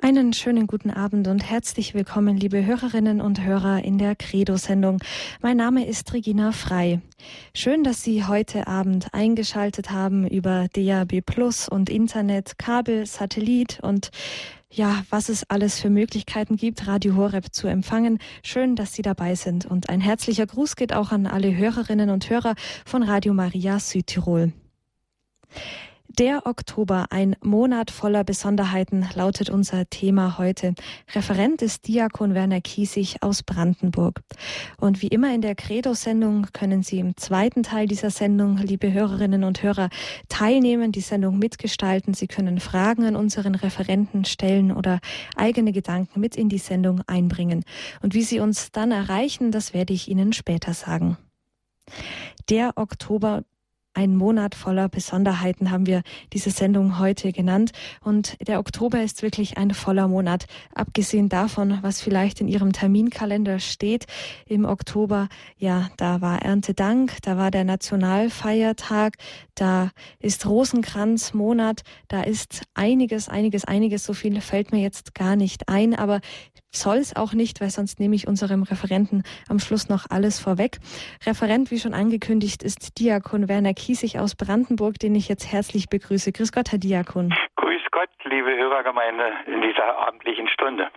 Einen schönen guten Abend und herzlich willkommen, liebe Hörerinnen und Hörer in der Credo-Sendung. Mein Name ist Regina Frei. Schön, dass Sie heute Abend eingeschaltet haben über DAB Plus und Internet, Kabel, Satellit und ja, was es alles für Möglichkeiten gibt, Radio Horeb zu empfangen. Schön, dass Sie dabei sind. Und ein herzlicher Gruß geht auch an alle Hörerinnen und Hörer von Radio Maria Südtirol. Der Oktober, ein Monat voller Besonderheiten, lautet unser Thema heute. Referent ist Diakon Werner Kiesig aus Brandenburg. Und wie immer in der Credo-Sendung können Sie im zweiten Teil dieser Sendung, liebe Hörerinnen und Hörer, teilnehmen, die Sendung mitgestalten. Sie können Fragen an unseren Referenten stellen oder eigene Gedanken mit in die Sendung einbringen. Und wie Sie uns dann erreichen, das werde ich Ihnen später sagen. Der Oktober ein Monat voller Besonderheiten haben wir diese Sendung heute genannt. Und der Oktober ist wirklich ein voller Monat. Abgesehen davon, was vielleicht in Ihrem Terminkalender steht im Oktober, ja, da war Erntedank, da war der Nationalfeiertag, da ist Rosenkranzmonat, da ist einiges, einiges, einiges. So viel fällt mir jetzt gar nicht ein, aber soll es auch nicht, weil sonst nehme ich unserem Referenten am Schluss noch alles vorweg. Referent, wie schon angekündigt, ist Diakon Werner Kiesig aus Brandenburg, den ich jetzt herzlich begrüße. Grüß Gott, Herr Diakon. Grüß Gott, liebe Hörergemeinde in dieser abendlichen Stunde.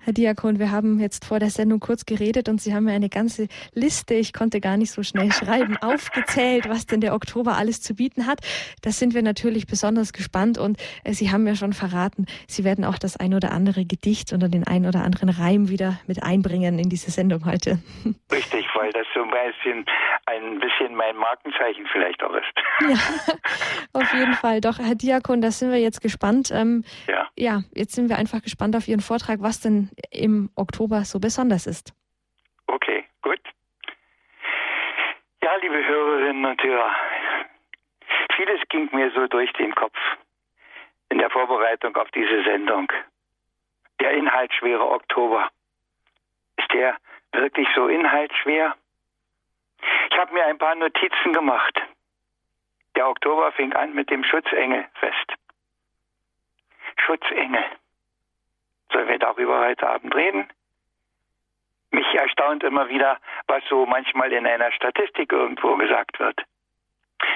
Herr Diakon, wir haben jetzt vor der Sendung kurz geredet und Sie haben mir eine ganze Liste, ich konnte gar nicht so schnell schreiben, aufgezählt, was denn der Oktober alles zu bieten hat. Das sind wir natürlich besonders gespannt und äh, Sie haben mir schon verraten, Sie werden auch das ein oder andere Gedicht oder den ein oder anderen Reim wieder mit einbringen in diese Sendung heute. Richtig, weil das so ein bisschen, ein bisschen mein Markenzeichen vielleicht auch ist. Ja, auf jeden Fall. Doch, Herr Diakon, da sind wir jetzt gespannt. Ähm, ja. ja, jetzt sind wir einfach gespannt auf Ihren Vortrag was denn im Oktober so besonders ist. Okay, gut. Ja, liebe Hörerinnen und Hörer, vieles ging mir so durch den Kopf in der Vorbereitung auf diese Sendung. Der inhaltsschwere Oktober. Ist der wirklich so inhaltsschwer? Ich habe mir ein paar Notizen gemacht. Der Oktober fing an mit dem Schutzengelfest. Schutzengel. Sollen wir darüber heute Abend reden? Mich erstaunt immer wieder, was so manchmal in einer Statistik irgendwo gesagt wird.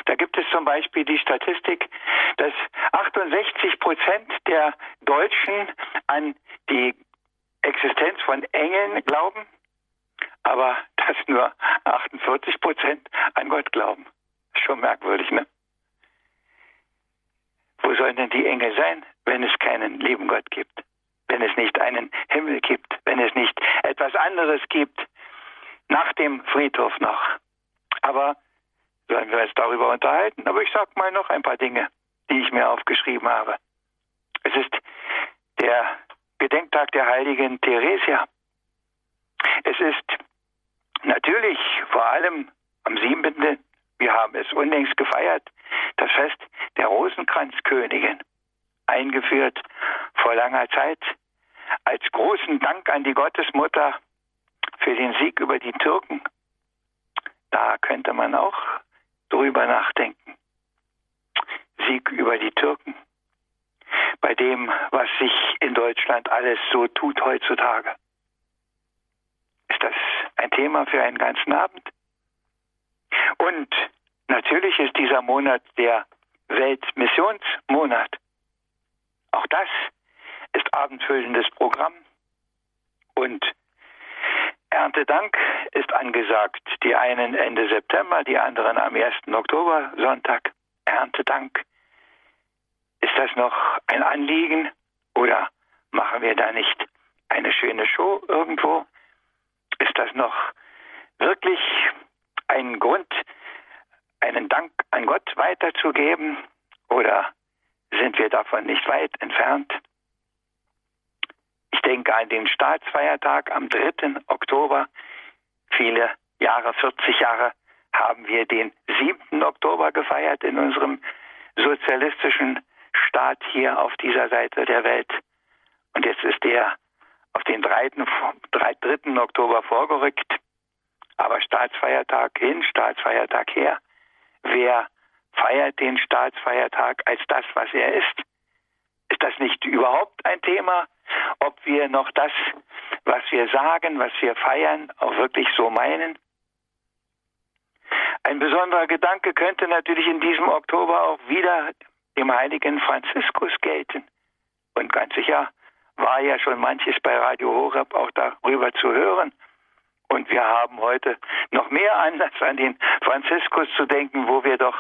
Da gibt es zum Beispiel die Statistik, dass 68 Prozent der Deutschen an die Existenz von Engeln glauben, aber dass nur 48 Prozent an Gott glauben. Schon merkwürdig, ne? Wo sollen denn die Engel sein, wenn es keinen lieben Gott gibt? Wenn es nicht einen Himmel gibt, wenn es nicht etwas anderes gibt, nach dem Friedhof noch. Aber sollen wir uns darüber unterhalten? Aber ich sage mal noch ein paar Dinge, die ich mir aufgeschrieben habe. Es ist der Gedenktag der heiligen Theresia. Es ist natürlich vor allem am 7. Wir haben es unlängst gefeiert, das Fest der Rosenkranzkönigin, eingeführt vor langer Zeit als großen Dank an die Gottesmutter für den Sieg über die Türken. Da könnte man auch drüber nachdenken. Sieg über die Türken. Bei dem, was sich in Deutschland alles so tut heutzutage. Ist das ein Thema für einen ganzen Abend? Und natürlich ist dieser Monat der Weltmissionsmonat. Auch das ist abendfüllendes Programm und Erntedank ist angesagt. Die einen Ende September, die anderen am 1. Oktober, Sonntag. Erntedank. Ist das noch ein Anliegen oder machen wir da nicht eine schöne Show irgendwo? Ist das noch wirklich ein Grund, einen Dank an Gott weiterzugeben oder sind wir davon nicht weit entfernt? Ich denke an den Staatsfeiertag am 3. Oktober. Viele Jahre, 40 Jahre, haben wir den 7. Oktober gefeiert in unserem sozialistischen Staat hier auf dieser Seite der Welt. Und jetzt ist er auf den 3. 3. Oktober vorgerückt. Aber Staatsfeiertag hin, Staatsfeiertag her. Wer feiert den Staatsfeiertag als das, was er ist? Ist das nicht überhaupt ein Thema, ob wir noch das, was wir sagen, was wir feiern, auch wirklich so meinen. Ein besonderer Gedanke könnte natürlich in diesem Oktober auch wieder dem heiligen Franziskus gelten. Und ganz sicher war ja schon manches bei Radio Horeb auch darüber zu hören. Und wir haben heute noch mehr Anlass an den Franziskus zu denken, wo wir doch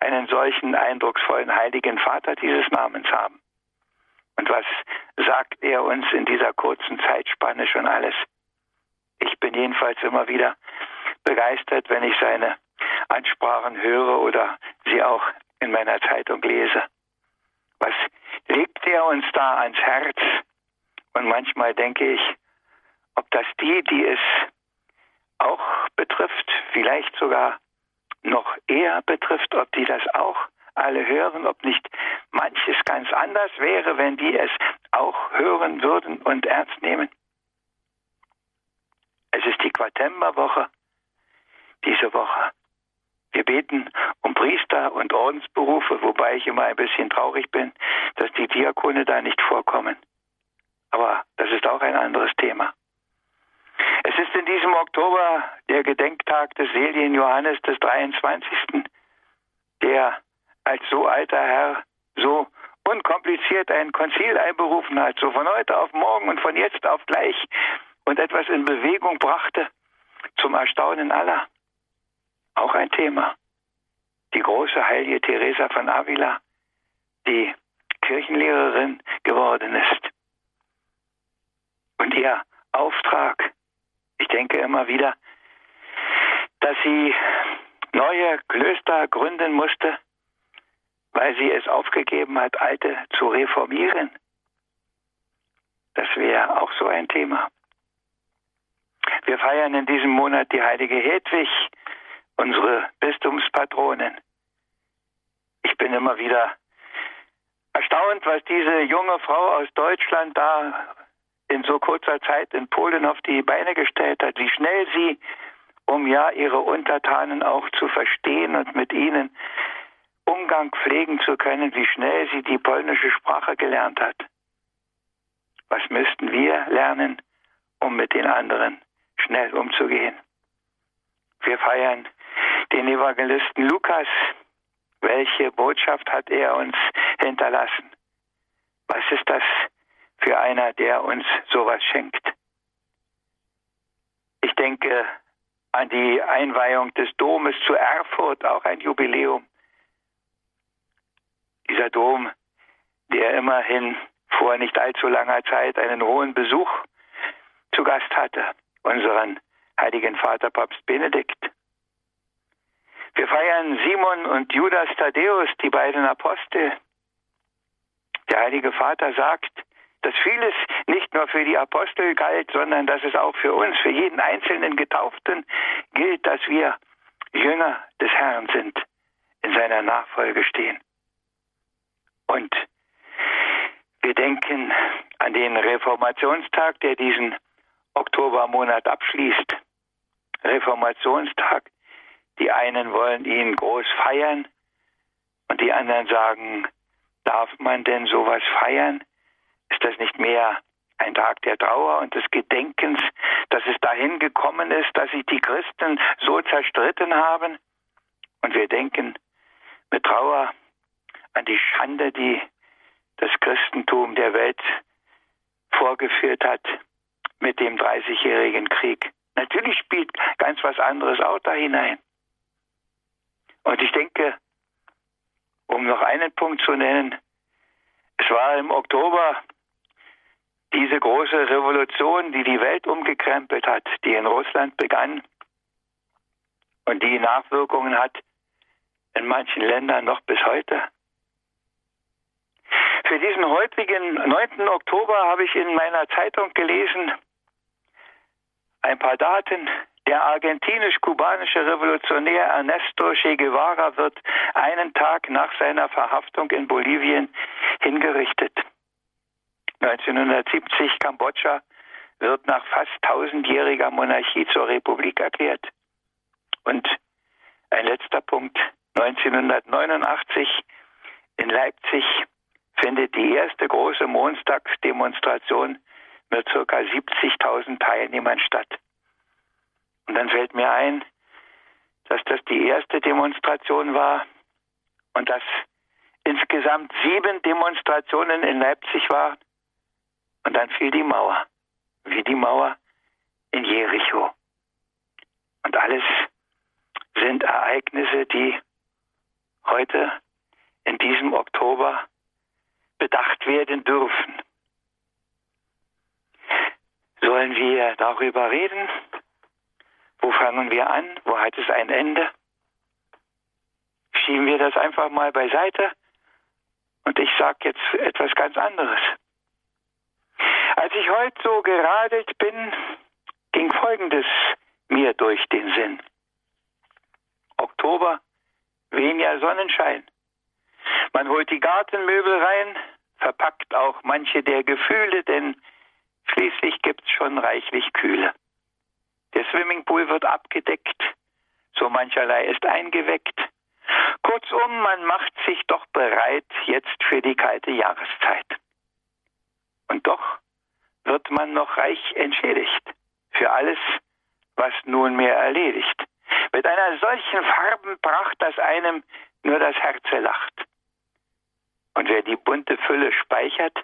einen solchen eindrucksvollen heiligen Vater dieses Namens haben. Und was sagt er uns in dieser kurzen Zeitspanne schon alles? Ich bin jedenfalls immer wieder begeistert, wenn ich seine Ansprachen höre oder sie auch in meiner Zeitung lese. Was legt er uns da ans Herz? Und manchmal denke ich, ob das die, die es auch betrifft, vielleicht sogar noch eher betrifft, ob die das auch alle hören, ob nicht manches ganz anders wäre, wenn die es auch hören würden und ernst nehmen. Es ist die Quartemberwoche diese Woche. Wir beten um Priester und Ordensberufe, wobei ich immer ein bisschen traurig bin, dass die Diakone da nicht vorkommen. Aber das ist auch ein anderes Thema. Es ist in diesem Oktober der Gedenktag des seligen Johannes des 23., der als so alter Herr so unkompliziert ein Konzil einberufen hat, so von heute auf morgen und von jetzt auf gleich und etwas in Bewegung brachte, zum Erstaunen aller. Auch ein Thema. Die große heilige Teresa von Avila, die Kirchenlehrerin geworden ist. Und ihr Auftrag, ich denke immer wieder, dass sie neue Klöster gründen musste, weil sie es aufgegeben hat, alte zu reformieren. Das wäre auch so ein Thema. Wir feiern in diesem Monat die heilige Hedwig, unsere Bistumspatronin. Ich bin immer wieder erstaunt, was diese junge Frau aus Deutschland da in so kurzer Zeit in Polen auf die Beine gestellt hat, wie schnell sie, um ja ihre Untertanen auch zu verstehen und mit ihnen Umgang pflegen zu können, wie schnell sie die polnische Sprache gelernt hat. Was müssten wir lernen, um mit den anderen schnell umzugehen? Wir feiern den Evangelisten Lukas. Welche Botschaft hat er uns hinterlassen? Was ist das für einer, der uns sowas schenkt? Ich denke an die Einweihung des Domes zu Erfurt, auch ein Jubiläum. Dieser Dom, der immerhin vor nicht allzu langer Zeit einen hohen Besuch zu Gast hatte, unseren heiligen Vater Papst Benedikt. Wir feiern Simon und Judas Thaddäus, die beiden Apostel. Der Heilige Vater sagt, dass vieles nicht nur für die Apostel galt, sondern dass es auch für uns, für jeden einzelnen Getauften gilt, dass wir Jünger des Herrn sind, in seiner Nachfolge stehen. Und wir denken an den Reformationstag, der diesen Oktobermonat abschließt. Reformationstag. Die einen wollen ihn groß feiern und die anderen sagen, darf man denn sowas feiern? Ist das nicht mehr ein Tag der Trauer und des Gedenkens, dass es dahin gekommen ist, dass sich die Christen so zerstritten haben? Und wir denken mit Trauer an die Schande, die das Christentum der Welt vorgeführt hat mit dem Dreißigjährigen Krieg. Natürlich spielt ganz was anderes auch da hinein. Und ich denke, um noch einen Punkt zu nennen, es war im Oktober diese große Revolution, die die Welt umgekrempelt hat, die in Russland begann und die Nachwirkungen hat in manchen Ländern noch bis heute. Für diesen heutigen 9. Oktober habe ich in meiner Zeitung gelesen, ein paar Daten. Der argentinisch-kubanische Revolutionär Ernesto Che Guevara wird einen Tag nach seiner Verhaftung in Bolivien hingerichtet. 1970 Kambodscha wird nach fast tausendjähriger Monarchie zur Republik erklärt. Und ein letzter Punkt. 1989 in Leipzig findet die erste große Montagsdemonstration mit ca. 70.000 Teilnehmern statt. Und dann fällt mir ein, dass das die erste Demonstration war und dass insgesamt sieben Demonstrationen in Leipzig waren. Und dann fiel die Mauer, wie die Mauer in Jericho. Und alles sind Ereignisse, die heute in diesem Oktober bedacht werden dürfen. Sollen wir darüber reden? Wo fangen wir an? Wo hat es ein Ende? Schieben wir das einfach mal beiseite und ich sage jetzt etwas ganz anderes. Als ich heute so geradelt bin, ging Folgendes mir durch den Sinn. Oktober, weniger Sonnenschein. Man holt die Gartenmöbel rein, verpackt auch manche der Gefühle, denn schließlich gibt's schon reichlich Kühle. Der Swimmingpool wird abgedeckt, so mancherlei ist eingeweckt. Kurzum, man macht sich doch bereit jetzt für die kalte Jahreszeit. Und doch wird man noch reich entschädigt für alles, was nunmehr erledigt. Mit einer solchen Farbenpracht, dass einem nur das Herz lacht. Und wer die bunte Fülle speichert,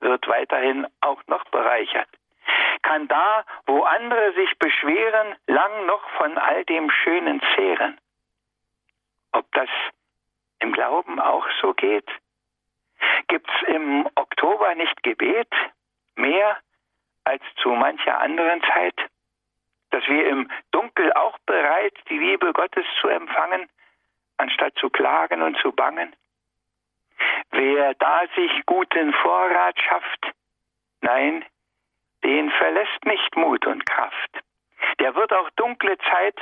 wird weiterhin auch noch bereichert kann da, wo andere sich beschweren, lang noch von all dem Schönen zehren. Ob das im Glauben auch so geht? Gibt's im Oktober nicht Gebet mehr als zu mancher anderen Zeit? Dass wir im Dunkel auch bereit, die Liebe Gottes zu empfangen, anstatt zu klagen und zu bangen? Wer da sich guten Vorrat schafft, nein, den verlässt nicht Mut und Kraft. Der wird auch dunkle Zeit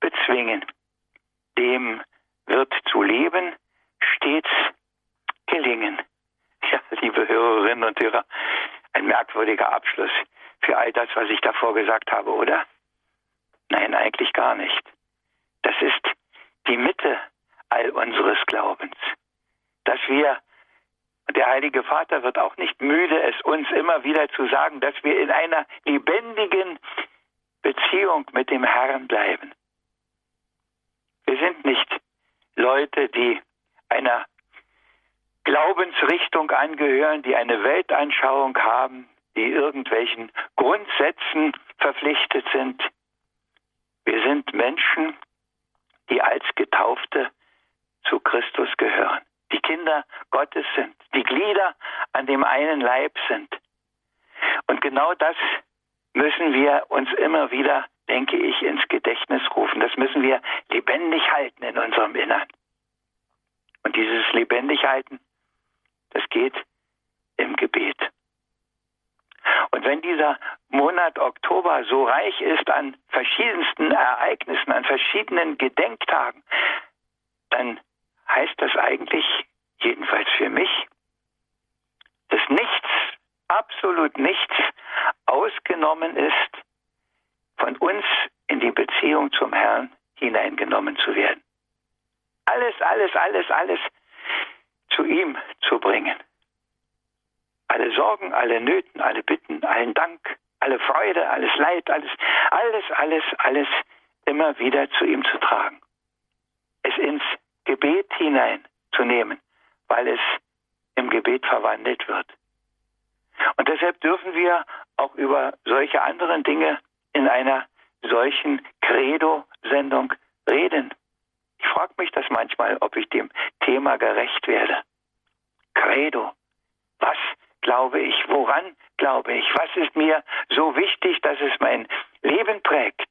bezwingen. Dem wird zu leben stets gelingen. Ja, liebe Hörerinnen und Hörer, ein merkwürdiger Abschluss für all das, was ich davor gesagt habe, oder? Nein, eigentlich gar nicht. Das ist die Mitte all unseres Glaubens, dass wir und der Heilige Vater wird auch nicht müde, es uns immer wieder zu sagen, dass wir in einer lebendigen Beziehung mit dem Herrn bleiben. Wir sind nicht Leute, die einer Glaubensrichtung angehören, die eine Weltanschauung haben, die irgendwelchen Grundsätzen verpflichtet sind. Wir sind Menschen, die als Getaufte zu Christus gehören die Kinder Gottes sind, die Glieder an dem einen Leib sind. Und genau das müssen wir uns immer wieder, denke ich, ins Gedächtnis rufen. Das müssen wir lebendig halten in unserem Innern. Und dieses lebendig halten, das geht im Gebet. Und wenn dieser Monat Oktober so reich ist an verschiedensten Ereignissen, an verschiedenen Gedenktagen, dann heißt das eigentlich, jedenfalls für mich, dass nichts, absolut nichts ausgenommen ist, von uns in die Beziehung zum Herrn hineingenommen zu werden. Alles, alles, alles, alles zu ihm zu bringen. Alle Sorgen, alle Nöten, alle Bitten, allen Dank, alle Freude, alles Leid, alles, alles, alles, alles immer wieder zu ihm zu tragen. Es ins Gebet hineinzunehmen, weil es im Gebet verwandelt wird. Und deshalb dürfen wir auch über solche anderen Dinge in einer solchen Credo-Sendung reden. Ich frage mich das manchmal, ob ich dem Thema gerecht werde. Credo. Was glaube ich? Woran glaube ich? Was ist mir so wichtig, dass es mein Leben prägt?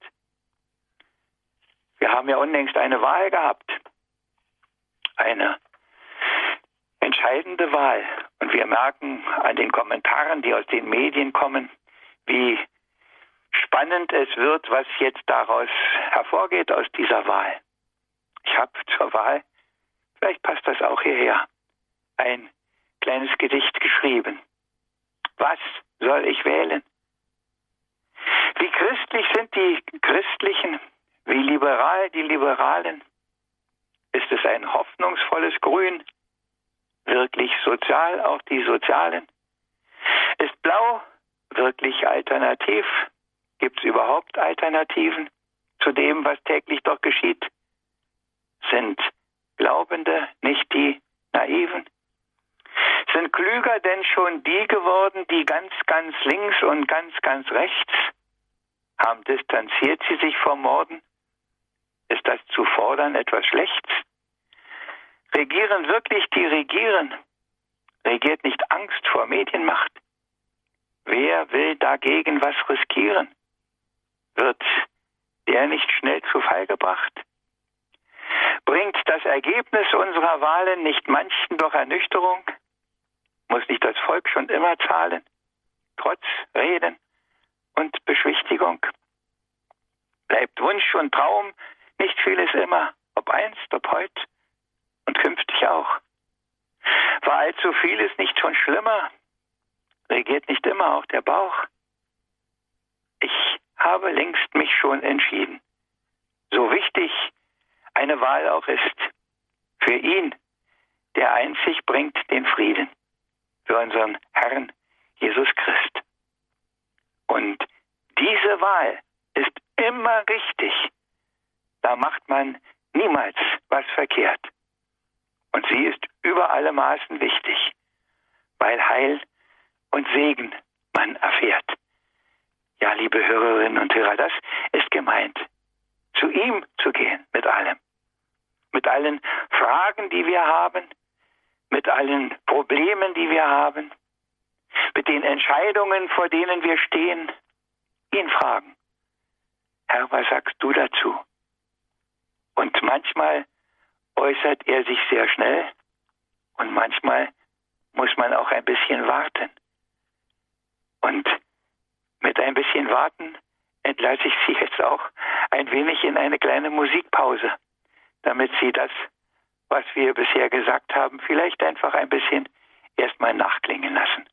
Wir haben ja unlängst eine Wahl gehabt eine entscheidende Wahl. Und wir merken an den Kommentaren, die aus den Medien kommen, wie spannend es wird, was jetzt daraus hervorgeht aus dieser Wahl. Ich habe zur Wahl, vielleicht passt das auch hierher, ein kleines Gedicht geschrieben. Was soll ich wählen? Wie christlich sind die Christlichen, wie liberal die Liberalen, ist es ein hoffnungsvolles Grün, wirklich sozial, auch die Sozialen? Ist Blau wirklich alternativ? Gibt es überhaupt Alternativen zu dem, was täglich doch geschieht? Sind Glaubende nicht die Naiven? Sind klüger denn schon die geworden, die ganz, ganz links und ganz, ganz rechts haben distanziert sie sich vom Morden? Ist das zu fordern etwas Schlechtes? Regieren wirklich die Regieren? Regiert nicht Angst vor Medienmacht? Wer will dagegen was riskieren? Wird der nicht schnell zu Fall gebracht? Bringt das Ergebnis unserer Wahlen nicht manchen doch Ernüchterung? Muss nicht das Volk schon immer zahlen, trotz Reden und Beschwichtigung? Bleibt Wunsch und Traum nicht vieles immer, ob einst, ob heut und künftig auch? War allzu vieles nicht schon schlimmer? Regiert nicht immer auch der Bauch? Ich habe längst mich schon entschieden. So wichtig eine Wahl auch ist, für ihn, der einzig bringt den Frieden, für unseren Herrn Jesus Christ. Und diese Wahl ist immer richtig. Da macht man niemals was verkehrt. Und sie ist über alle Maßen wichtig, weil Heil und Segen man erfährt. Ja, liebe Hörerinnen und Hörer, das ist gemeint. Zu ihm zu gehen mit allem. Mit allen Fragen, die wir haben, mit allen Problemen, die wir haben, mit den Entscheidungen, vor denen wir stehen, ihn fragen. Herr, was sagst du dazu? Und manchmal äußert er sich sehr schnell und manchmal muss man auch ein bisschen warten. Und mit ein bisschen Warten entlasse ich Sie jetzt auch ein wenig in eine kleine Musikpause, damit Sie das, was wir bisher gesagt haben, vielleicht einfach ein bisschen erstmal nachklingen lassen.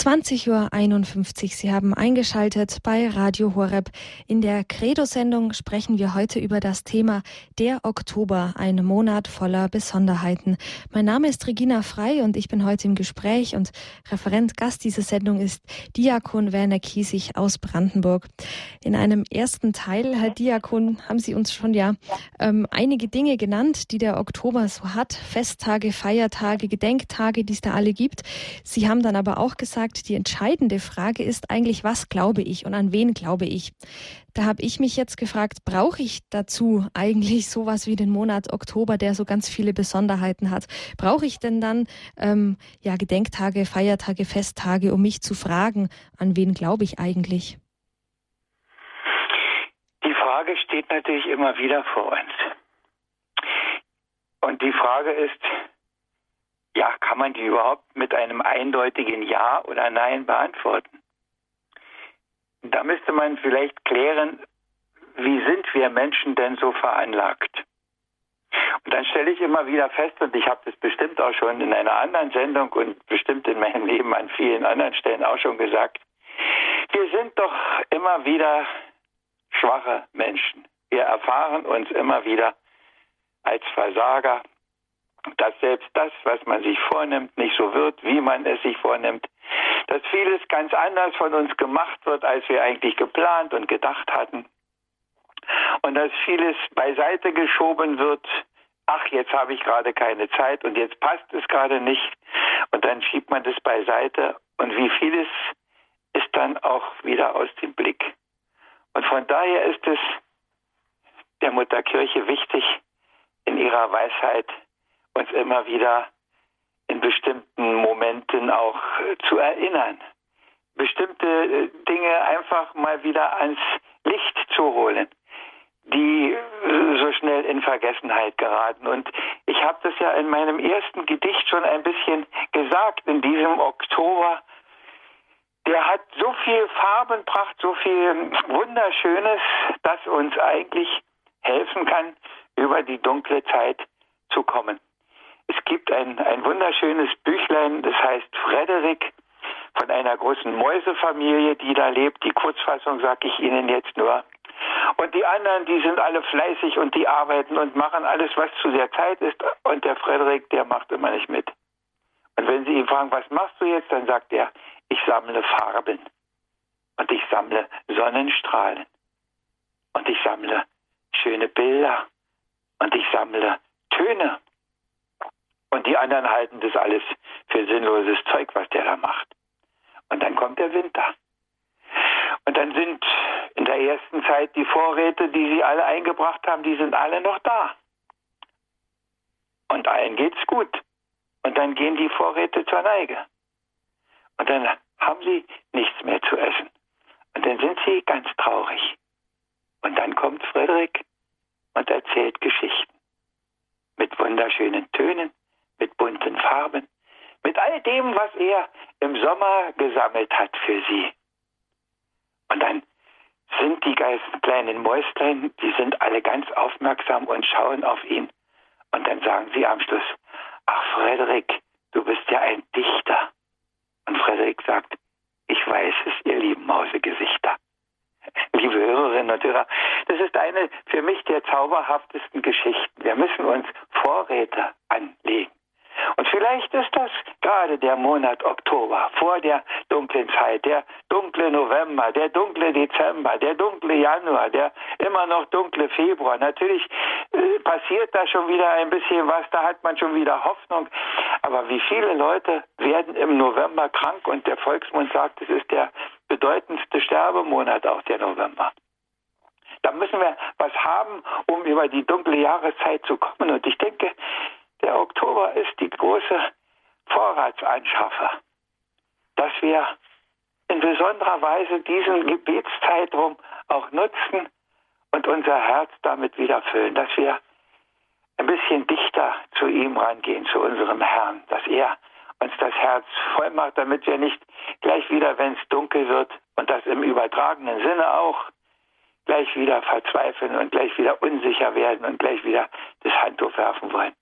20.51 Uhr. Sie haben eingeschaltet bei Radio Horeb. In der Credo-Sendung sprechen wir heute über das Thema der Oktober, ein Monat voller Besonderheiten. Mein Name ist Regina Frei und ich bin heute im Gespräch und Referent Gast dieser Sendung ist Diakon Werner Kiesig aus Brandenburg. In einem ersten Teil, Herr Diakon, haben Sie uns schon ja ähm, einige Dinge genannt, die der Oktober so hat. Festtage, Feiertage, Gedenktage, die es da alle gibt. Sie haben dann aber auch gesagt, gesagt, die entscheidende Frage ist eigentlich, was glaube ich und an wen glaube ich? Da habe ich mich jetzt gefragt, brauche ich dazu eigentlich sowas wie den Monat Oktober, der so ganz viele Besonderheiten hat? Brauche ich denn dann ähm, ja Gedenktage, Feiertage, Festtage, um mich zu fragen, an wen glaube ich eigentlich? Die Frage steht natürlich immer wieder vor uns. Und die Frage ist, ja, kann man die überhaupt mit einem eindeutigen Ja oder Nein beantworten? Da müsste man vielleicht klären, wie sind wir Menschen denn so veranlagt? Und dann stelle ich immer wieder fest, und ich habe das bestimmt auch schon in einer anderen Sendung und bestimmt in meinem Leben an vielen anderen Stellen auch schon gesagt, wir sind doch immer wieder schwache Menschen. Wir erfahren uns immer wieder als Versager, dass selbst das, was man sich vornimmt, nicht so wird, wie man es sich vornimmt, dass vieles ganz anders von uns gemacht wird, als wir eigentlich geplant und gedacht hatten. Und dass vieles beiseite geschoben wird, ach, jetzt habe ich gerade keine Zeit und jetzt passt es gerade nicht. Und dann schiebt man das beiseite. Und wie vieles ist dann auch wieder aus dem Blick. Und von daher ist es der Mutterkirche wichtig, in ihrer Weisheit uns immer wieder in bestimmten Momenten auch zu erinnern. Bestimmte äh, Dinge einfach mal wieder ans Licht zu holen, die äh, so schnell in Vergessenheit geraten. Und ich habe das ja in meinem ersten Gedicht schon ein bisschen gesagt, in diesem Oktober. Der hat so viel Farbenpracht, so viel Wunderschönes, das uns eigentlich helfen kann, über die dunkle Zeit zu kommen. Es gibt ein, ein wunderschönes Büchlein, das heißt Frederik von einer großen Mäusefamilie, die da lebt. Die Kurzfassung sage ich Ihnen jetzt nur. Und die anderen, die sind alle fleißig und die arbeiten und machen alles, was zu der Zeit ist. Und der Frederik, der macht immer nicht mit. Und wenn Sie ihn fragen, was machst du jetzt, dann sagt er, ich sammle Farben. Und ich sammle Sonnenstrahlen. Und ich sammle schöne Bilder. Und ich sammle Töne. Und die anderen halten das alles für sinnloses Zeug, was der da macht. Und dann kommt der Winter. Und dann sind in der ersten Zeit die Vorräte, die sie alle eingebracht haben, die sind alle noch da. Und allen geht's gut. Und dann gehen die Vorräte zur Neige. Und dann haben sie nichts mehr zu essen. Und dann sind sie ganz traurig. Und dann kommt Friedrich und erzählt Geschichten. Mit wunderschönen Tönen, mit bunten Farben, mit all dem, was er im Sommer gesammelt hat für sie. Und dann sind die kleinen Mäuslein, die sind alle ganz aufmerksam und schauen auf ihn. Und dann sagen sie am Schluss, ach Frederik, du bist ja ein Dichter. Und Frederik sagt, ich weiß es, ihr lieben Mausegesichter. Liebe Hörerinnen und Hörer, das ist eine für mich der zauberhaftesten Geschichten. Wir müssen uns Vorräte vielleicht ist das gerade der Monat Oktober, vor der dunklen Zeit, der dunkle November, der dunkle Dezember, der dunkle Januar, der immer noch dunkle Februar. Natürlich äh, passiert da schon wieder ein bisschen was, da hat man schon wieder Hoffnung. Aber wie viele Leute werden im November krank und der Volksmund sagt, es ist der bedeutendste Sterbemonat auch der November. Da müssen wir was haben, um über die dunkle Jahreszeit zu kommen. Und ich denke, der Oktober ist die große Vorratsanschaffer, dass wir in besonderer Weise diesen Gebetszeitraum auch nutzen und unser Herz damit wieder füllen, dass wir ein bisschen dichter zu ihm rangehen, zu unserem Herrn, dass er uns das Herz voll macht, damit wir nicht gleich wieder, wenn es dunkel wird, und das im übertragenen Sinne auch, gleich wieder verzweifeln und gleich wieder unsicher werden und gleich wieder das Handtuch werfen wollen.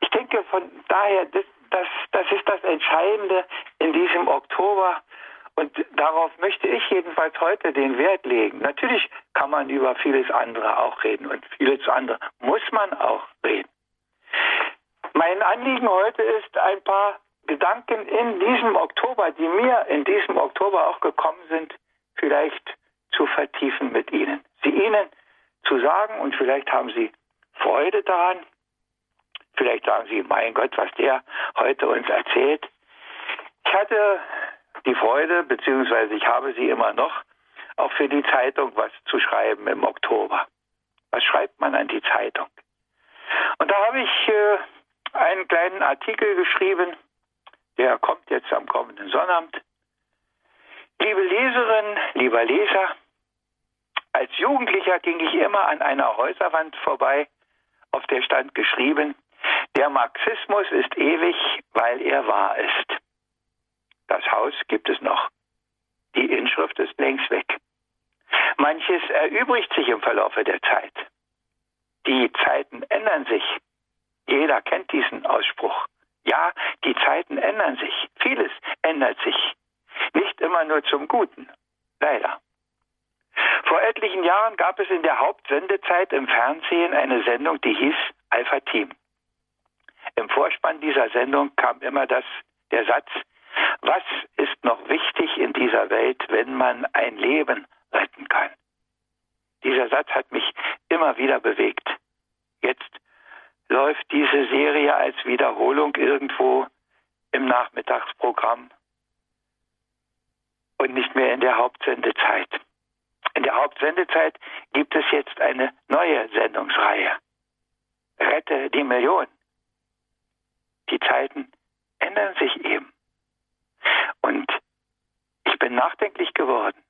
Ich denke von daher, das, das, das ist das Entscheidende in diesem Oktober. Und darauf möchte ich jedenfalls heute den Wert legen. Natürlich kann man über vieles andere auch reden und vieles andere muss man auch reden. Mein Anliegen heute ist ein paar Gedanken in diesem Oktober, die mir in diesem Oktober auch gekommen sind, vielleicht zu vertiefen mit Ihnen. Sie Ihnen zu sagen und vielleicht haben Sie Freude daran, Vielleicht sagen Sie, mein Gott, was der heute uns erzählt. Ich hatte die Freude, beziehungsweise ich habe sie immer noch, auch für die Zeitung was zu schreiben im Oktober. Was schreibt man an die Zeitung? Und da habe ich äh, einen kleinen Artikel geschrieben, der kommt jetzt am kommenden Sonnabend. Liebe Leserin, lieber Leser, als Jugendlicher ging ich immer an einer Häuserwand vorbei, auf der stand geschrieben, der Marxismus ist ewig, weil er wahr ist. Das Haus gibt es noch. Die Inschrift ist längst weg. Manches erübrigt sich im Verlaufe der Zeit. Die Zeiten ändern sich. Jeder kennt diesen Ausspruch. Ja, die Zeiten ändern sich. Vieles ändert sich. Nicht immer nur zum Guten. Leider. Vor etlichen Jahren gab es in der Hauptsendezeit im Fernsehen eine Sendung, die hieß Alpha Team. Im Vorspann dieser Sendung kam immer das, der Satz, was ist noch wichtig in dieser Welt, wenn man ein Leben retten kann? Dieser Satz hat mich immer wieder bewegt. Jetzt läuft diese Serie als Wiederholung irgendwo im Nachmittagsprogramm und nicht mehr in der Hauptsendezeit. In der Hauptsendezeit gibt es jetzt eine neue Sendungsreihe. Rette die Million. Die Zeiten ändern sich eben. Und ich bin nachdenklich geworden.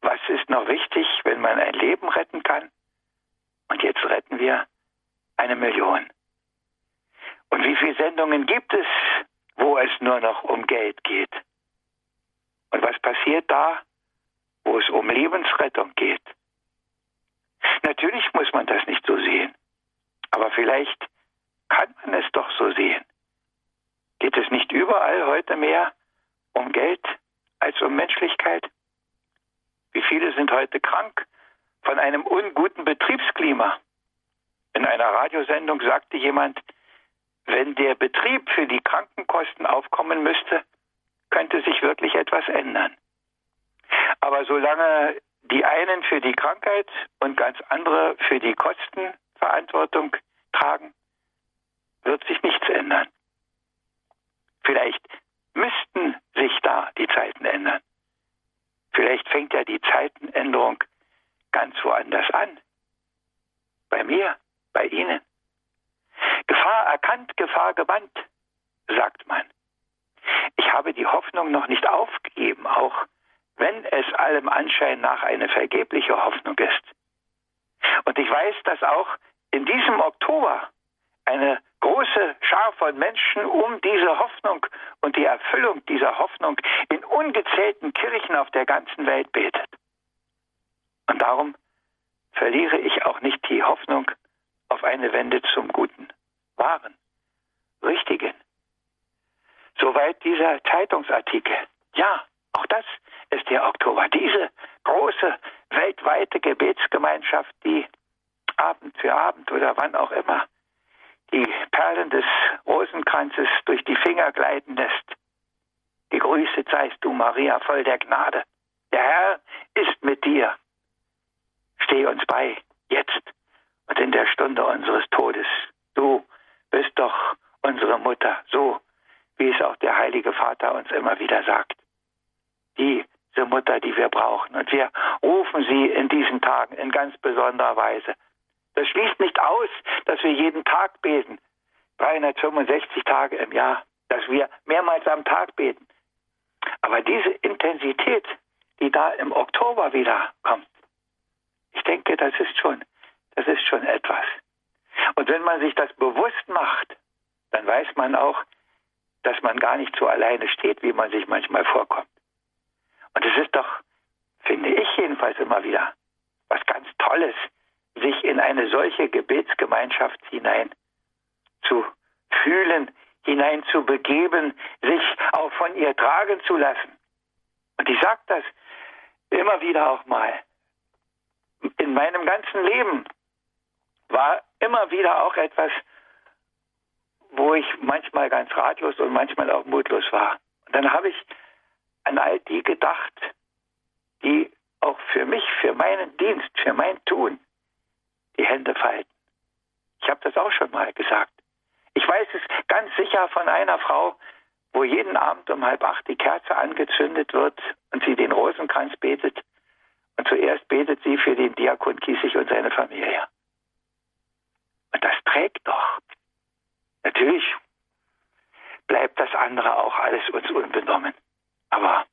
Was ist noch wichtig, wenn man ein Leben retten kann? Und jetzt retten wir eine Million. Und wie viele Sendungen gibt es, wo es nur noch um Geld geht? Und was passiert da, wo es um Lebensrettung geht? Natürlich muss man das nicht so sehen. Aber vielleicht kann man es doch so sehen. Geht es nicht überall heute mehr um Geld als um Menschlichkeit? Wie viele sind heute krank von einem unguten Betriebsklima? In einer Radiosendung sagte jemand, wenn der Betrieb für die Krankenkosten aufkommen müsste, könnte sich wirklich etwas ändern. Aber solange die einen für die Krankheit und ganz andere für die Kostenverantwortung tragen, wird sich nichts ändern. Vielleicht müssten sich da die Zeiten ändern. Vielleicht fängt ja die Zeitenänderung ganz woanders an. Bei mir, bei Ihnen. Gefahr erkannt, Gefahr gebannt, sagt man. Ich habe die Hoffnung noch nicht aufgegeben, auch wenn es allem Anschein nach eine vergebliche Hoffnung ist. Und ich weiß, dass auch in diesem Oktober eine große Schar von Menschen um diese Hoffnung und die Erfüllung dieser Hoffnung in ungezählten Kirchen auf der ganzen Welt betet. Und darum verliere ich auch nicht die Hoffnung auf eine Wende zum Guten, Wahren, Richtigen. Soweit dieser Zeitungsartikel. Ja, auch das ist der Oktober. Diese große weltweite Gebetsgemeinschaft, die Abend für Abend oder wann auch immer die Perlen des Rosenkranzes durch die Finger gleiten lässt. Gegrüßet seist du, Maria, voll der Gnade. Der Herr ist mit dir. Steh uns bei, jetzt und in der Stunde unseres Todes. Du bist doch unsere Mutter, so wie es auch der Heilige Vater uns immer wieder sagt. Diese Mutter, die wir brauchen. Und wir rufen sie in diesen Tagen in ganz besonderer Weise das schließt nicht aus, dass wir jeden Tag beten. 365 Tage im Jahr, dass wir mehrmals am Tag beten. Aber diese Intensität, die da im Oktober wieder kommt, ich denke, das ist schon, das ist schon etwas. Und wenn man sich das bewusst macht, dann weiß man auch, dass man gar nicht so alleine steht, wie man sich manchmal vorkommt. Und es ist doch, finde ich jedenfalls immer wieder, was ganz Tolles, sich in eine solche Gebetsgemeinschaft hinein zu fühlen, hinein zu begeben, sich auch von ihr tragen zu lassen. Und ich sage das immer wieder auch mal. In meinem ganzen Leben war immer wieder auch etwas, wo ich manchmal ganz ratlos und manchmal auch mutlos war. Und dann habe ich an all die gedacht, die auch für mich, für meinen Dienst, für mein Tun die Hände falten. Ich habe das auch schon mal gesagt. Ich weiß es ganz sicher von einer Frau, wo jeden Abend um halb acht die Kerze angezündet wird und sie den Rosenkranz betet. Und zuerst betet sie für den Diakon Kiesig und seine Familie. Und das trägt doch. Natürlich bleibt das andere auch alles uns unbenommen. Aber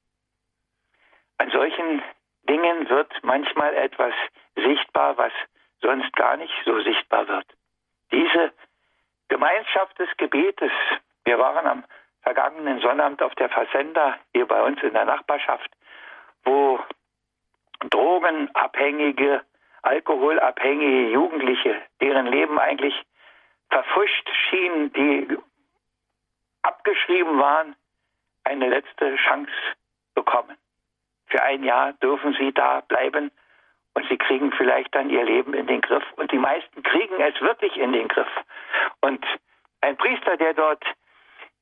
an solchen Dingen wird manchmal etwas sichtbar, was sonst gar nicht so sichtbar wird. Diese Gemeinschaft des Gebetes, wir waren am vergangenen Sonnabend auf der Versender hier bei uns in der Nachbarschaft, wo drogenabhängige, alkoholabhängige Jugendliche, deren Leben eigentlich verfuscht schien, die abgeschrieben waren, eine letzte Chance bekommen. Für ein Jahr dürfen sie da bleiben und sie kriegen vielleicht dann ihr Leben in den Griff. Und die meisten kriegen es wirklich in den Griff. Und ein Priester, der dort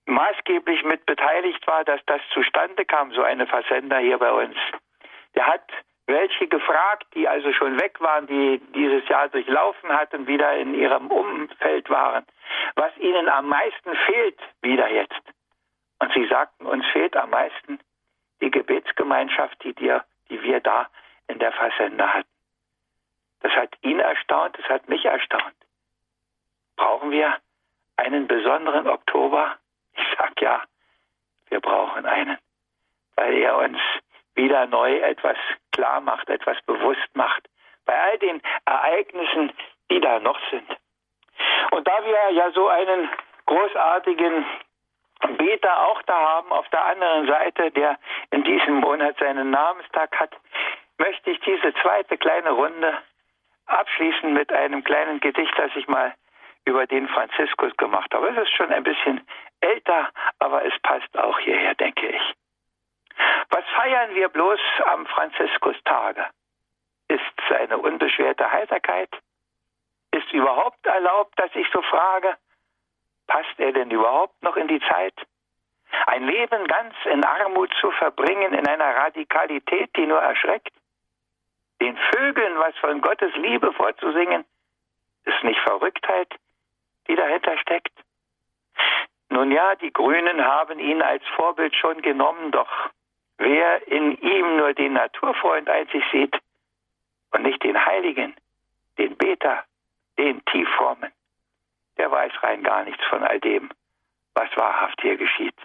maßgeblich mit beteiligt war, dass das zustande kam, so eine Versender hier bei uns, der hat welche gefragt, die also schon weg waren, die dieses Jahr durchlaufen hatten, wieder in ihrem Umfeld waren, was ihnen am meisten fehlt wieder jetzt. Und sie sagten, uns fehlt am meisten die Gebetsgemeinschaft, die, dir, die wir da in der Versender hatten. Das hat ihn erstaunt, das hat mich erstaunt. Brauchen wir einen besonderen Oktober? Ich sag ja, wir brauchen einen, weil er uns wieder neu etwas klar macht, etwas bewusst macht, bei all den Ereignissen, die da noch sind. Und da wir ja so einen großartigen Beter auch da haben, auf der anderen Seite, der in diesem Monat seinen Namenstag hat, möchte ich diese zweite kleine Runde abschließen mit einem kleinen Gedicht, das ich mal über den Franziskus gemacht habe. Es ist schon ein bisschen älter, aber es passt auch hierher, denke ich. Was feiern wir bloß am Franziskustage? Ist seine unbeschwerte Heiterkeit? Ist überhaupt erlaubt, dass ich so frage? Passt er denn überhaupt noch in die Zeit? Ein Leben ganz in Armut zu verbringen, in einer Radikalität, die nur erschreckt? Den Vögeln was von Gottes Liebe vorzusingen, ist nicht Verrücktheit, die dahinter steckt? Nun ja, die Grünen haben ihn als Vorbild schon genommen, doch wer in ihm nur den Naturfreund einzig sieht und nicht den Heiligen, den Beter, den Tiefformen, der weiß rein gar nichts von all dem, was wahrhaft hier geschieht.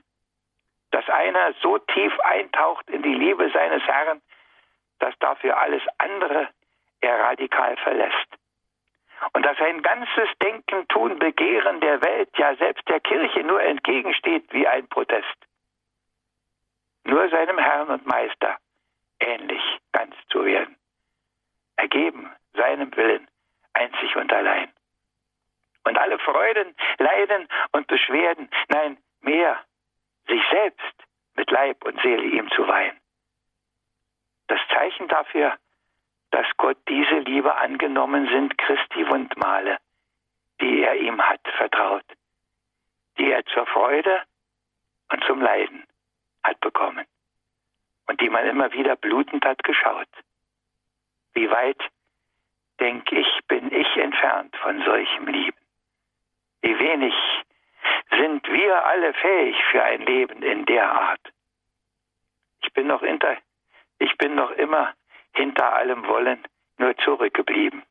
Dass einer so tief eintaucht in die Liebe seines Herrn, dass dafür alles andere er radikal verlässt. Und dass sein ganzes Denken, Tun, Begehren der Welt, ja selbst der Kirche nur entgegensteht wie ein Protest. Nur seinem Herrn und Meister ähnlich ganz zu werden. Ergeben seinem Willen einzig und allein. Und alle Freuden, Leiden und Beschwerden, nein, mehr, sich selbst mit Leib und Seele ihm zu weihen. Das Zeichen dafür, dass Gott diese Liebe angenommen sind, Christi Wundmale, die er ihm hat vertraut, die er zur Freude und zum Leiden hat bekommen und die man immer wieder blutend hat geschaut. Wie weit, denke ich, bin ich entfernt von solchem Lieben. Wie wenig sind wir alle fähig für ein Leben in der Art. Ich bin noch, inter, ich bin noch immer hinter allem Wollen nur zurückgeblieben.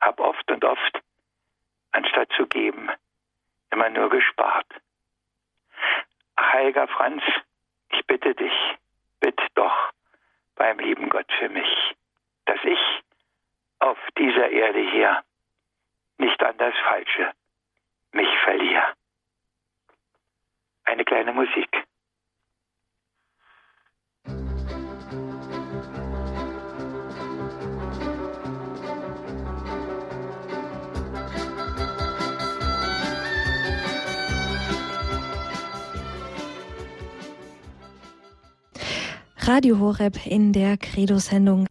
Hab oft und oft, anstatt zu geben, immer nur gespart. Heiliger Franz, ich bitte dich, bitt doch beim lieben Gott für mich, dass ich auf dieser Erde hier nicht an das Falsche mich verliere. Eine kleine Musik. Radio Horeb in der Credo-Sendung.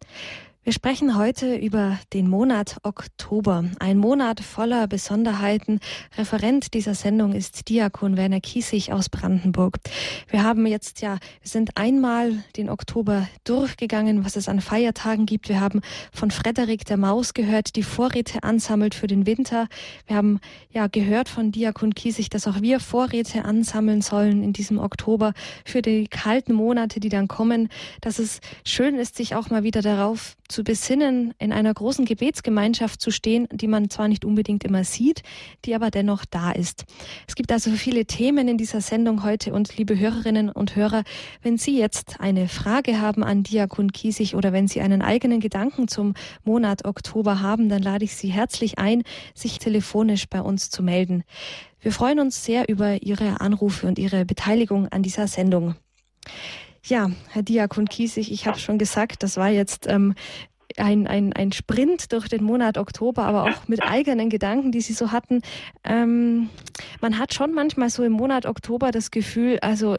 Wir sprechen heute über den Monat Oktober, ein Monat voller Besonderheiten. Referent dieser Sendung ist Diakon Werner Kiesig aus Brandenburg. Wir haben jetzt ja, wir sind einmal den Oktober durchgegangen, was es an Feiertagen gibt. Wir haben von Frederik der Maus gehört, die Vorräte ansammelt für den Winter. Wir haben ja gehört von Diakon Kiesig, dass auch wir Vorräte ansammeln sollen in diesem Oktober für die kalten Monate, die dann kommen, dass es schön ist, sich auch mal wieder darauf zu besinnen, in einer großen Gebetsgemeinschaft zu stehen, die man zwar nicht unbedingt immer sieht, die aber dennoch da ist. Es gibt also viele Themen in dieser Sendung heute und liebe Hörerinnen und Hörer, wenn Sie jetzt eine Frage haben an Diakon Kiesig oder wenn Sie einen eigenen Gedanken zum Monat Oktober haben, dann lade ich Sie herzlich ein, sich telefonisch bei uns zu melden. Wir freuen uns sehr über Ihre Anrufe und Ihre Beteiligung an dieser Sendung. Ja, Herr Diakon Kiesig, ich habe schon gesagt, das war jetzt ähm, ein, ein, ein Sprint durch den Monat Oktober, aber auch mit eigenen Gedanken, die Sie so hatten. Ähm, man hat schon manchmal so im Monat Oktober das Gefühl, also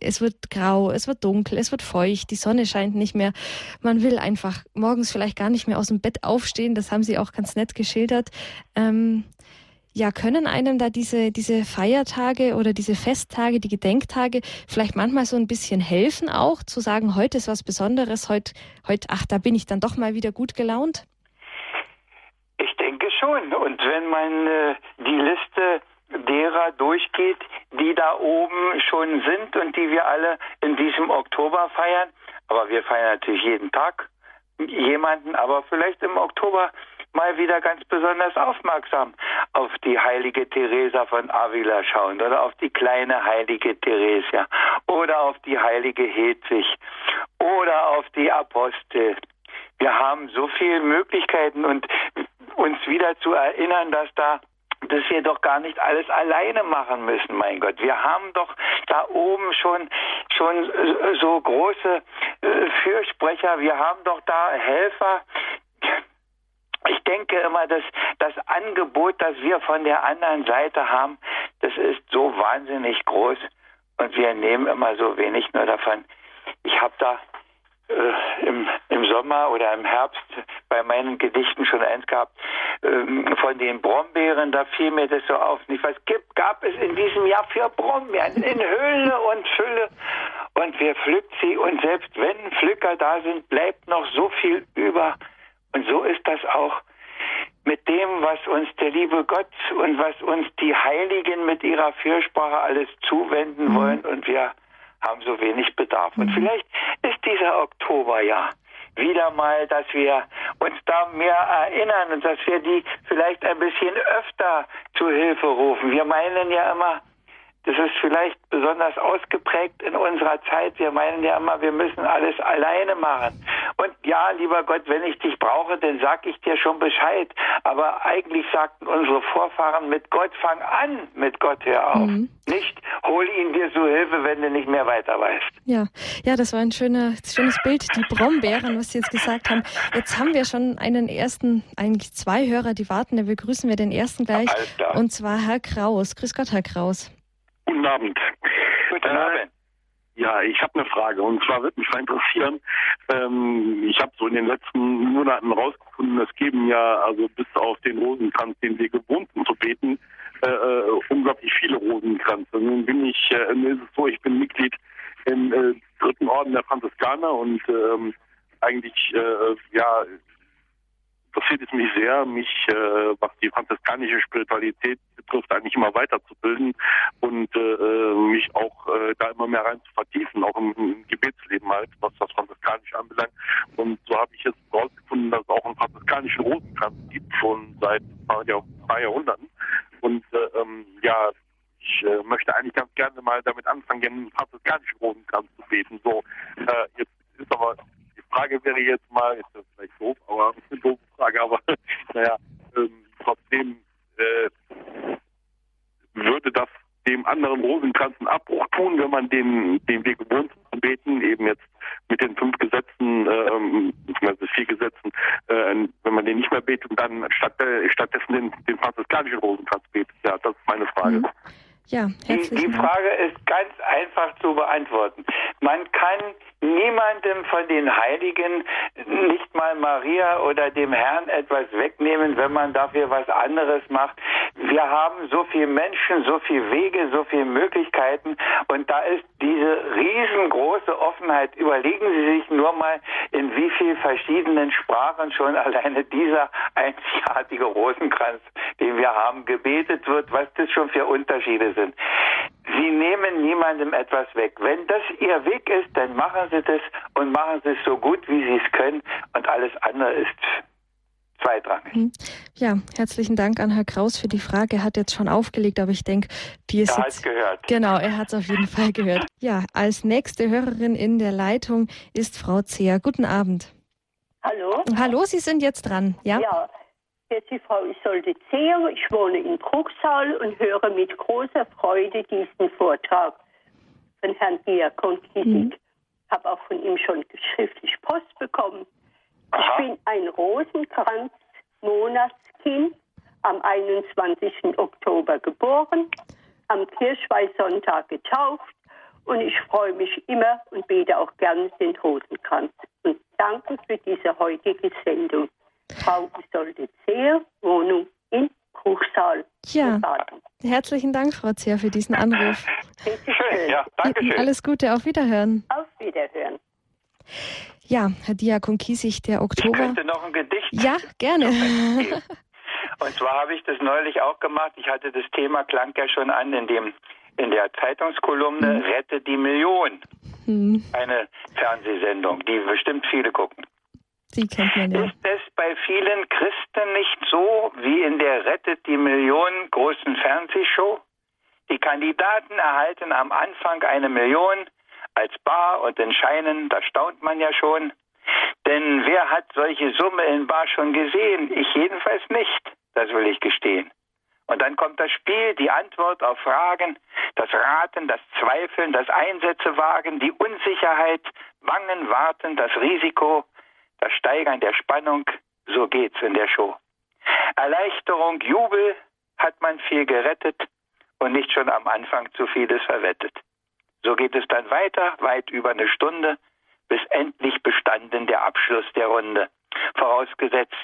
es wird grau, es wird dunkel, es wird feucht, die Sonne scheint nicht mehr. Man will einfach morgens vielleicht gar nicht mehr aus dem Bett aufstehen. Das haben Sie auch ganz nett geschildert. Ähm, ja, können einem da diese, diese Feiertage oder diese Festtage, die Gedenktage vielleicht manchmal so ein bisschen helfen auch, zu sagen, heute ist was Besonderes, heute, heute, ach, da bin ich dann doch mal wieder gut gelaunt? Ich denke schon. Und wenn man äh, die Liste derer durchgeht, die da oben schon sind und die wir alle in diesem Oktober feiern, aber wir feiern natürlich jeden Tag jemanden, aber vielleicht im Oktober mal wieder ganz besonders aufmerksam auf die heilige Teresa von Avila schauen oder auf die kleine heilige Theresia oder auf die heilige Hedwig oder auf die Apostel. Wir haben so viele Möglichkeiten und uns wieder zu erinnern, dass da dass wir doch gar nicht alles alleine machen müssen, mein Gott. Wir haben doch da oben schon schon so große äh, Fürsprecher, wir haben doch da Helfer, denke immer, dass das Angebot, das wir von der anderen Seite haben, das ist so wahnsinnig groß und wir nehmen immer so wenig nur davon. Ich habe da äh, im, im Sommer oder im Herbst bei meinen Gedichten schon eins gehabt, ähm, von den Brombeeren, da fiel mir das so auf. Nicht, was gibt, gab es in diesem Jahr für Brombeeren in Hülle und Fülle und wer pflückt sie und selbst wenn Pflücker da sind, bleibt noch so viel über. Und so ist das auch mit dem, was uns der liebe Gott und was uns die Heiligen mit ihrer Fürsprache alles zuwenden mhm. wollen und wir haben so wenig Bedarf. Und mhm. vielleicht ist dieser Oktober ja wieder mal, dass wir uns da mehr erinnern und dass wir die vielleicht ein bisschen öfter zu Hilfe rufen. Wir meinen ja immer, das ist vielleicht besonders ausgeprägt in unserer Zeit. Wir meinen ja immer, wir müssen alles alleine machen. Und ja, lieber Gott, wenn ich dich brauche, dann sag ich dir schon Bescheid. Aber eigentlich sagten unsere Vorfahren, mit Gott fang an, mit Gott hör auf. Mhm. Nicht, hol ihn dir zu Hilfe, wenn du nicht mehr weiter weißt. Ja, ja, das war ein schöner, schönes Bild, die Brombeeren, was Sie jetzt gesagt haben. Jetzt haben wir schon einen ersten, eigentlich zwei Hörer, die warten. Da begrüßen wir den ersten gleich. Und zwar Herr Kraus. Grüß Gott, Herr Kraus. Guten Abend. Guten äh, Abend. Ja, ich habe eine Frage und zwar würde mich mal interessieren. Ähm, ich habe so in den letzten Monaten rausgefunden, es geben ja also bis auf den Rosenkranz, den wir gewohnt sind zu beten, äh, äh, unglaublich viele Rosenkränze. Nun bin ich, äh, ist es so, ich bin Mitglied im äh, dritten Orden der Franziskaner und ähm, eigentlich äh, ja interessiert es mich sehr, mich, äh, was die franziskanische Spiritualität betrifft, eigentlich immer weiterzubilden und äh, mich auch äh, da immer mehr rein zu vertiefen, auch im, im Gebetsleben halt, was das Franziskanische anbelangt. Und so habe ich jetzt herausgefunden, dass es auch einen franziskanischen Rosenkranz gibt, schon seit ein paar, Jahr, paar Jahrhunderten. Und äh, ähm, ja, ich äh, möchte eigentlich ganz gerne mal damit anfangen, einen franziskanischen Rosenkranz zu beten. So, äh, jetzt ist aber Frage wäre jetzt mal, ist das vielleicht doof, aber eine doofe Frage, aber naja, ähm, trotzdem äh, würde das dem anderen Rosenkranz einen Abbruch tun, wenn man den, den wir gewohnt sind beten, eben jetzt mit den fünf Gesetzen, ähm, also vier Gesetzen, äh, wenn man den nicht mehr betet und dann statt, äh, stattdessen den, den franziskanischen Rosenkranz betet. Ja, das ist meine Frage. Mhm. Ja, die, die Frage ist ganz einfach zu beantworten. Man kann niemandem von den Heiligen, nicht mal Maria oder dem Herrn etwas wegnehmen, wenn man dafür was anderes macht. Wir haben so viele Menschen, so viele Wege, so viele Möglichkeiten und da ist diese riesengroße Offenheit. Überlegen Sie sich nur mal, in wie vielen verschiedenen Sprachen schon alleine dieser einzigartige Rosenkranz, den wir haben, gebetet wird, was das schon für Unterschiede sind. Sie nehmen niemandem etwas weg. Wenn das Ihr Weg ist, dann machen Sie das und machen Sie es so gut, wie Sie es können und alles andere ist zweitrangig. Mhm. Ja, herzlichen Dank an Herr Kraus für die Frage. Er hat jetzt schon aufgelegt, aber ich denke, die ist er jetzt... gehört. Genau, er hat es auf jeden Fall gehört. Ja, als nächste Hörerin in der Leitung ist Frau Zehr. Guten Abend. Hallo? Hallo, Sie sind jetzt dran, ja? Ja, die Frau Isolde Zehr. Ich wohne in Bruchsal und höre mit großer Freude diesen Vortrag von Herrn Diakon Kiesig. Mhm. Habe auch von ihm schon schriftlich Post bekommen. Aha. Ich bin ein Rosenkranz-Monatskind, am 21. Oktober geboren, am Kirchweihsonntag getauft und ich freue mich immer und bete auch gerne den Rosenkranz. Und danke für diese heutige Sendung. Frau Isolde Zehr, Wohnung in Bruchsal. Ja, herzlichen Dank, Frau Zehr, für diesen Anruf. Schön, ja, danke schön. Alles Gute, auf Wiederhören. Auf Wiederhören. Ja, Herr Diakon Kiesig, der Oktober. Ich könnte noch ein Gedicht. Ja, gerne. Und zwar habe ich das neulich auch gemacht. Ich hatte das Thema, klang ja schon an in dem in der Zeitungskolumne mhm. Rette die Million. Mhm. Eine Fernsehsendung, die bestimmt viele gucken. Die kennt man ja. Ist es bei vielen Christen nicht so wie in der Rettet die Million großen Fernsehshow? Die Kandidaten erhalten am Anfang eine Million als Bar und in Scheinen, da staunt man ja schon. Denn wer hat solche Summe in Bar schon gesehen? Ich jedenfalls nicht, das will ich gestehen. Und dann kommt das Spiel, die Antwort auf Fragen, das Raten, das Zweifeln, das Einsätze wagen, die Unsicherheit, Bangen, Warten, das Risiko, das Steigern der Spannung. So geht's in der Show. Erleichterung, Jubel hat man viel gerettet und nicht schon am Anfang zu vieles verwettet. So geht es dann weiter, weit über eine Stunde, bis endlich bestanden der Abschluss der Runde. Vorausgesetzt,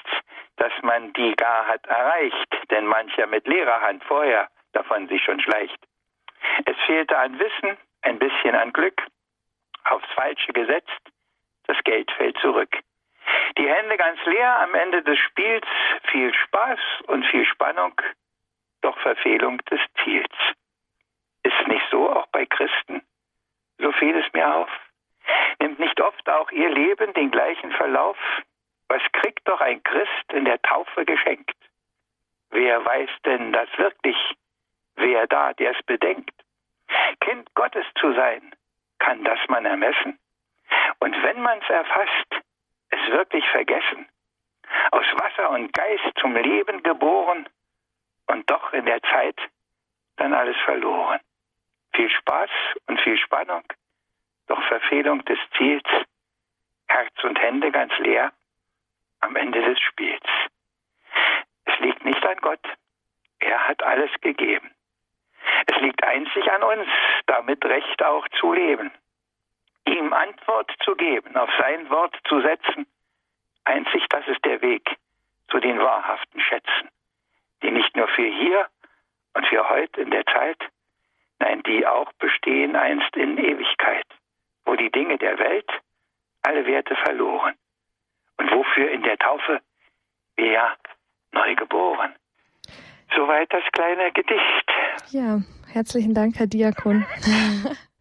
dass man die gar hat erreicht, denn mancher mit leerer Hand vorher davon sich schon schleicht. Es fehlte an Wissen, ein bisschen an Glück, aufs Falsche gesetzt, das Geld fällt zurück. Die Hände ganz leer am Ende des Spiels, viel Spaß und viel Spannung, doch Verfehlung des Ziels. Ist nicht so auch bei Christen? So fiel es mir auf. Nimmt nicht oft auch ihr Leben den gleichen Verlauf? Was kriegt doch ein Christ in der Taufe geschenkt? Wer weiß denn das wirklich? Wer da, der es bedenkt? Kind Gottes zu sein, kann das man ermessen? Und wenn man es erfasst, es wirklich vergessen? Aus Wasser und Geist zum Leben geboren und doch in der Zeit dann alles verloren. Viel Spaß und viel Spannung, doch Verfehlung des Ziels, Herz und Hände ganz leer am Ende des Spiels. Es liegt nicht an Gott, er hat alles gegeben. Es liegt einzig an uns, damit Recht auch zu leben, ihm Antwort zu geben, auf sein Wort zu setzen. Einzig das ist der Weg zu den wahrhaften Schätzen, die nicht nur für hier und für heute in der Zeit, nein, die auch bestehen einst in Ewigkeit, wo die Dinge der Welt alle Werte verloren und wofür in der Taufe wir ja neu geboren. Soweit das kleine Gedicht. Ja, herzlichen Dank, Herr Diakon.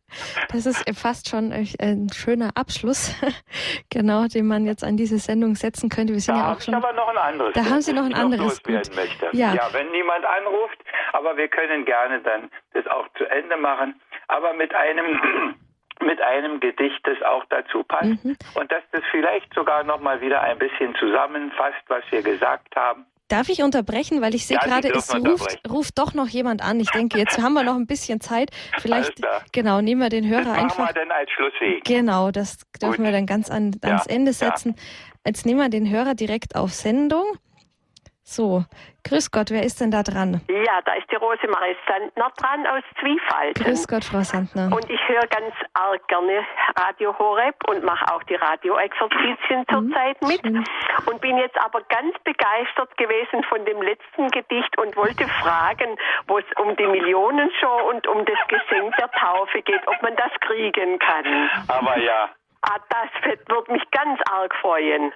Das ist fast schon ein schöner Abschluss, genau, den man jetzt an diese Sendung setzen könnte. Wir sind da ja auch schon. aber noch ein anderes. Da haben Sie noch ein anderes. Gut. Möchte. Ja. ja, wenn niemand anruft, aber wir können gerne dann das auch zu Ende machen, aber mit einem mit einem Gedicht, das auch dazu passt mhm. und dass das vielleicht sogar noch mal wieder ein bisschen zusammenfasst, was wir gesagt haben. Darf ich unterbrechen, weil ich sehe ja, gerade, es ruft, ruft doch noch jemand an. Ich denke, jetzt haben wir noch ein bisschen Zeit. Vielleicht, genau, nehmen wir den Hörer das einfach. Wir dann als Schlussweg. Genau, das dürfen Gut. wir dann ganz an, ans ja, Ende setzen. Ja. Jetzt nehmen wir den Hörer direkt auf Sendung. So, grüß Gott, wer ist denn da dran? Ja, da ist die Rosemarie Sandner dran aus Zwiefalten. Grüß Gott, Frau Sandner. Und ich höre ganz arg gerne Radio Horeb und mache auch die Radioexerzitien mhm, zurzeit mit. Schön. Und bin jetzt aber ganz begeistert gewesen von dem letzten Gedicht und wollte fragen, wo es um die Millionenshow und um das Geschenk der Taufe geht, ob man das kriegen kann. Aber ja. Ah, das würde mich ganz arg freuen.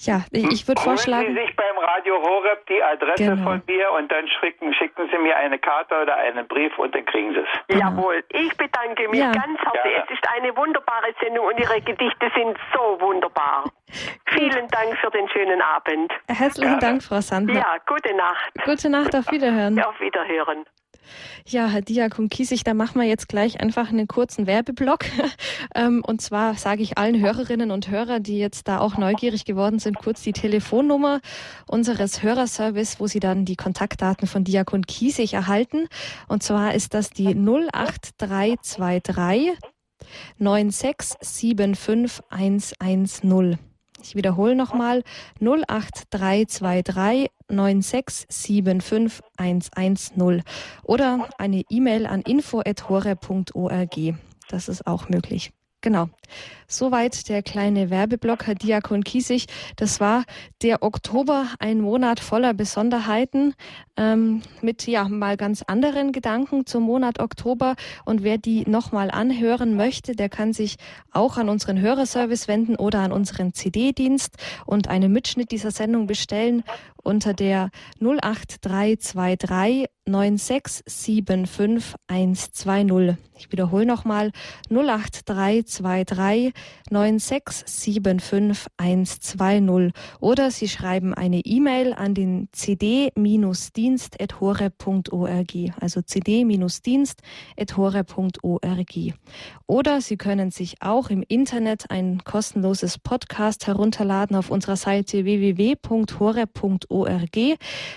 Ja, ich würde vorschlagen. Sie sich beim Radio Horeb die Adresse genau. von mir und dann schicken, schicken Sie mir eine Karte oder einen Brief und dann kriegen Sie es. Genau. Jawohl, ich bedanke mich ja. ganz herzlich. Ja. Es ist eine wunderbare Sendung und Ihre Gedichte sind so wunderbar. Vielen Dank für den schönen Abend. Herzlichen ja. Dank, Frau Sandner. Ja, gute Nacht. Gute Nacht, auf Wiederhören. Auf Wiederhören. Ja, Herr Diakon Kiesig, da machen wir jetzt gleich einfach einen kurzen Werbeblock. Ähm, und zwar sage ich allen Hörerinnen und Hörern, die jetzt da auch neugierig geworden sind, kurz die Telefonnummer unseres Hörerservice, wo Sie dann die Kontaktdaten von Diakon Kiesig erhalten. Und zwar ist das die 08323 9675110. Ich wiederhole nochmal 08323 9675110 oder eine E-Mail an info.hore.org. Das ist auch möglich. Genau. Soweit der kleine Werbeblock, Herr Diakon Kiesig. Das war der Oktober, ein Monat voller Besonderheiten, ähm, mit ja mal ganz anderen Gedanken zum Monat Oktober. Und wer die nochmal anhören möchte, der kann sich auch an unseren Hörerservice wenden oder an unseren CD-Dienst und einen Mitschnitt dieser Sendung bestellen unter der 08323 9675120. Ich wiederhole nochmal 08323 9675120 oder Sie schreiben eine E-Mail an den cd-dienst.hore.org, also cd-dienst.hore.org. Oder Sie können sich auch im Internet ein kostenloses Podcast herunterladen auf unserer Seite www.hore.org,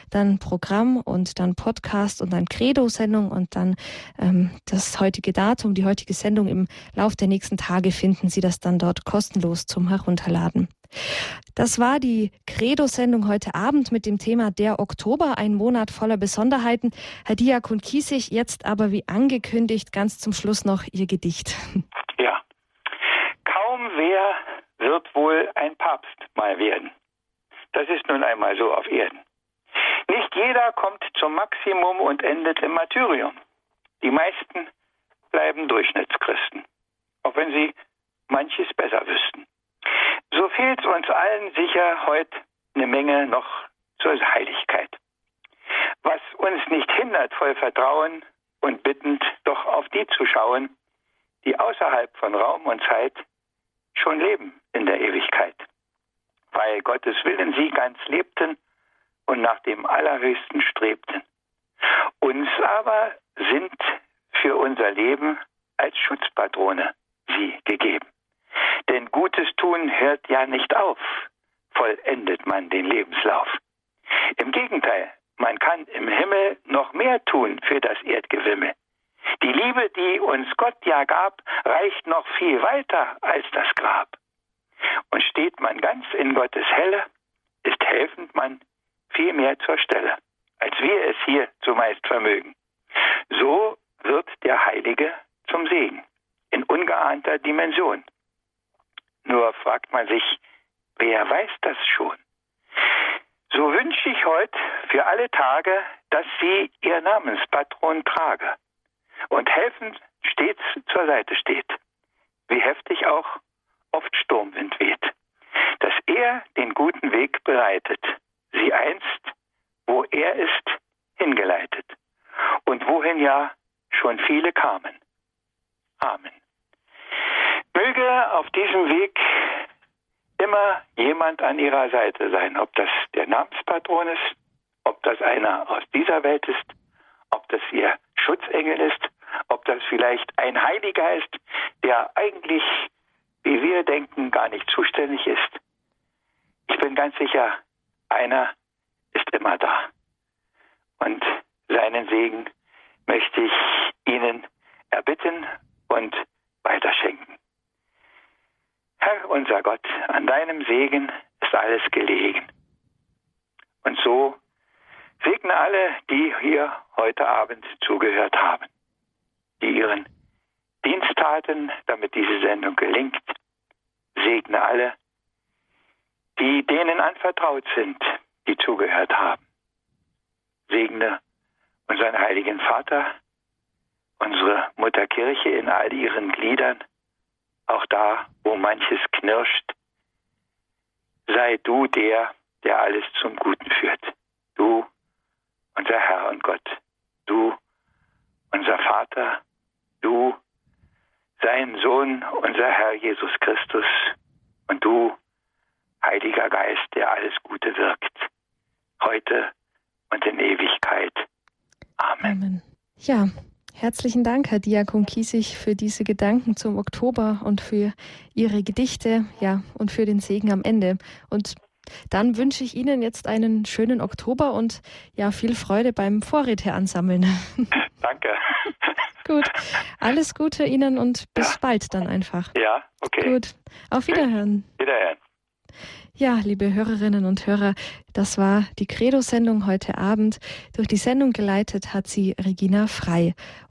dann Programm und dann Podcast und dann Credo-Sendung und dann ähm, das heutige Datum, die heutige Sendung im Lauf der nächsten Tage finden Sie das dann dort kostenlos zum Herunterladen. Das war die Credo-Sendung heute Abend mit dem Thema Der Oktober, ein Monat voller Besonderheiten. Herr Diakon Kiesig, jetzt aber wie angekündigt ganz zum Schluss noch Ihr Gedicht. Ja. Kaum wer wird wohl ein Papst mal werden. Das ist nun einmal so auf Erden. Nicht jeder kommt zum Maximum und endet im Martyrium. Die meisten bleiben Durchschnittschristen, auch wenn sie manches besser wüssten. So fehlt uns allen sicher heute eine Menge noch zur Heiligkeit. Was uns nicht hindert, voll Vertrauen und bittend doch auf die zu schauen, die außerhalb von Raum und Zeit schon leben in der Ewigkeit. Weil Gottes Willen sie ganz lebten und nach dem Allerhöchsten strebten. Uns aber sind für unser Leben als Schutzpatrone sie gegeben. Tun hört ja nicht auf, vollendet man den Lebenslauf. Im Gegenteil, man kann im Himmel noch mehr tun für das Erdgewimmel. Die Liebe, die uns Gott ja gab, reicht noch viel weiter als das Grab. Und steht man ganz in Gottes Helle, ist helfend man viel mehr zur Stelle, als wir es hier zumeist vermögen. So wird der Heilige zum Segen in ungeahnter Dimension. Nur fragt man sich, wer weiß das schon? So wünsche ich heute für alle Tage, dass sie ihr Namenspatron trage und helfend stets zur Seite steht, wie heftig auch oft Sturmwind weht, dass er den guten Weg bereitet, sie einst, wo er ist, hingeleitet und wohin ja schon viele kamen. Amen. Möge auf diesem Weg immer jemand an ihrer Seite sein, ob das der Namenspatron ist, ob das einer aus dieser Welt ist, ob das ihr Schutzengel ist, ob das vielleicht ein Heiliger ist, der eigentlich, wie wir denken, gar nicht zuständig ist. Ich bin ganz sicher, einer ist immer da. Und seinen Segen möchte ich Ihnen erbitten und weiterschenken. Herr unser Gott, an deinem Segen ist alles gelegen. Und so segne alle, die hier heute Abend zugehört haben, die ihren Dienst taten, damit diese Sendung gelingt. Segne alle, die denen anvertraut sind, die zugehört haben. Segne unseren heiligen Vater, unsere Mutterkirche in all ihren Gliedern, auch da, wo manches knirscht, sei du der, der alles zum Guten führt. Du, unser Herr und Gott. Du, unser Vater. Du, sein Sohn, unser Herr Jesus Christus. Und du, Heiliger Geist, der alles Gute wirkt. Heute und in Ewigkeit. Amen. Amen. Ja, Herzlichen Dank, Herr Diakon Kiesig, für diese Gedanken zum Oktober und für Ihre Gedichte, ja, und für den Segen am Ende. Und dann wünsche ich Ihnen jetzt einen schönen Oktober und ja, viel Freude beim Vorräte ansammeln. Danke. Gut. Alles Gute Ihnen und bis ja. bald dann einfach. Ja, okay. Gut. Auf Wiederhören. Wiederhören. Ja, liebe Hörerinnen und Hörer, das war die Credo-Sendung heute Abend. Durch die Sendung geleitet hat sie Regina Frei.